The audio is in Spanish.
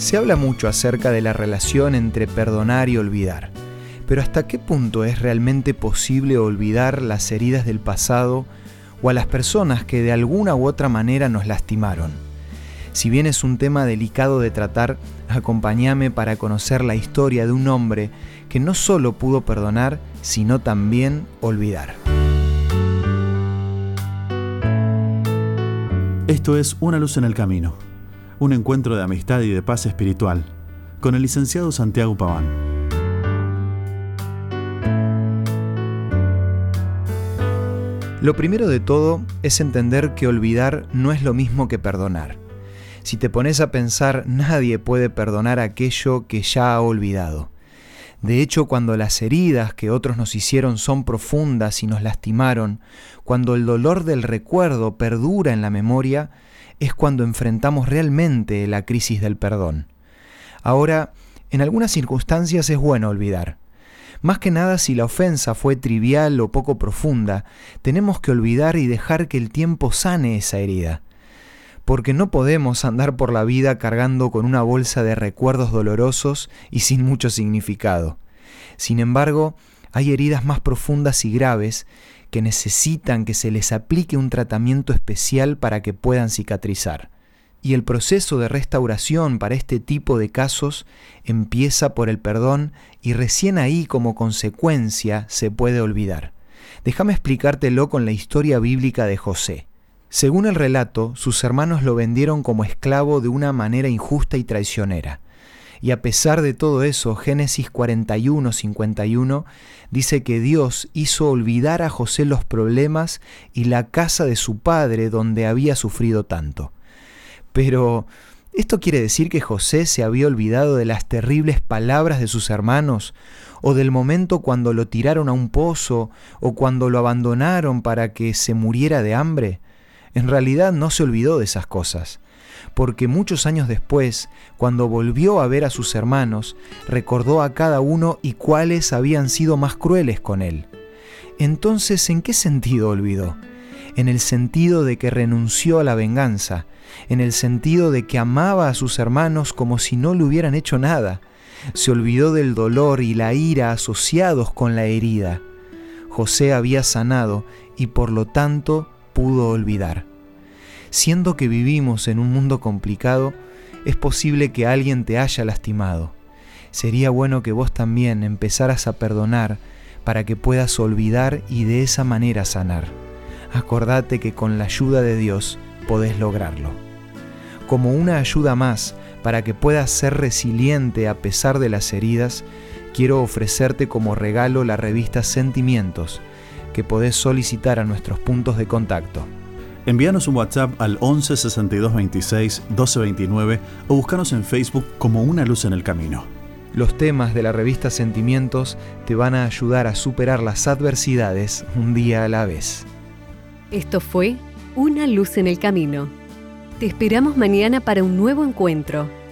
Se habla mucho acerca de la relación entre perdonar y olvidar, pero ¿hasta qué punto es realmente posible olvidar las heridas del pasado o a las personas que de alguna u otra manera nos lastimaron? Si bien es un tema delicado de tratar, acompáñame para conocer la historia de un hombre que no solo pudo perdonar, sino también olvidar. Esto es Una luz en el camino un encuentro de amistad y de paz espiritual, con el licenciado Santiago Paván. Lo primero de todo es entender que olvidar no es lo mismo que perdonar. Si te pones a pensar, nadie puede perdonar aquello que ya ha olvidado. De hecho, cuando las heridas que otros nos hicieron son profundas y nos lastimaron, cuando el dolor del recuerdo perdura en la memoria, es cuando enfrentamos realmente la crisis del perdón. Ahora, en algunas circunstancias es bueno olvidar. Más que nada si la ofensa fue trivial o poco profunda, tenemos que olvidar y dejar que el tiempo sane esa herida. Porque no podemos andar por la vida cargando con una bolsa de recuerdos dolorosos y sin mucho significado. Sin embargo, hay heridas más profundas y graves que necesitan que se les aplique un tratamiento especial para que puedan cicatrizar. Y el proceso de restauración para este tipo de casos empieza por el perdón y recién ahí como consecuencia se puede olvidar. Déjame explicártelo con la historia bíblica de José. Según el relato, sus hermanos lo vendieron como esclavo de una manera injusta y traicionera. Y a pesar de todo eso, Génesis 41, 51 dice que Dios hizo olvidar a José los problemas y la casa de su padre donde había sufrido tanto. Pero, ¿esto quiere decir que José se había olvidado de las terribles palabras de sus hermanos? ¿O del momento cuando lo tiraron a un pozo? ¿O cuando lo abandonaron para que se muriera de hambre? En realidad no se olvidó de esas cosas porque muchos años después, cuando volvió a ver a sus hermanos, recordó a cada uno y cuáles habían sido más crueles con él. Entonces, ¿en qué sentido olvidó? En el sentido de que renunció a la venganza, en el sentido de que amaba a sus hermanos como si no le hubieran hecho nada. Se olvidó del dolor y la ira asociados con la herida. José había sanado y por lo tanto pudo olvidar. Siendo que vivimos en un mundo complicado, es posible que alguien te haya lastimado. Sería bueno que vos también empezaras a perdonar para que puedas olvidar y de esa manera sanar. Acordate que con la ayuda de Dios podés lograrlo. Como una ayuda más para que puedas ser resiliente a pesar de las heridas, quiero ofrecerte como regalo la revista Sentimientos, que podés solicitar a nuestros puntos de contacto. Envíanos un WhatsApp al 11 62 26 12 29 o búscanos en Facebook como Una Luz en el Camino. Los temas de la revista Sentimientos te van a ayudar a superar las adversidades un día a la vez. Esto fue Una Luz en el Camino. Te esperamos mañana para un nuevo encuentro,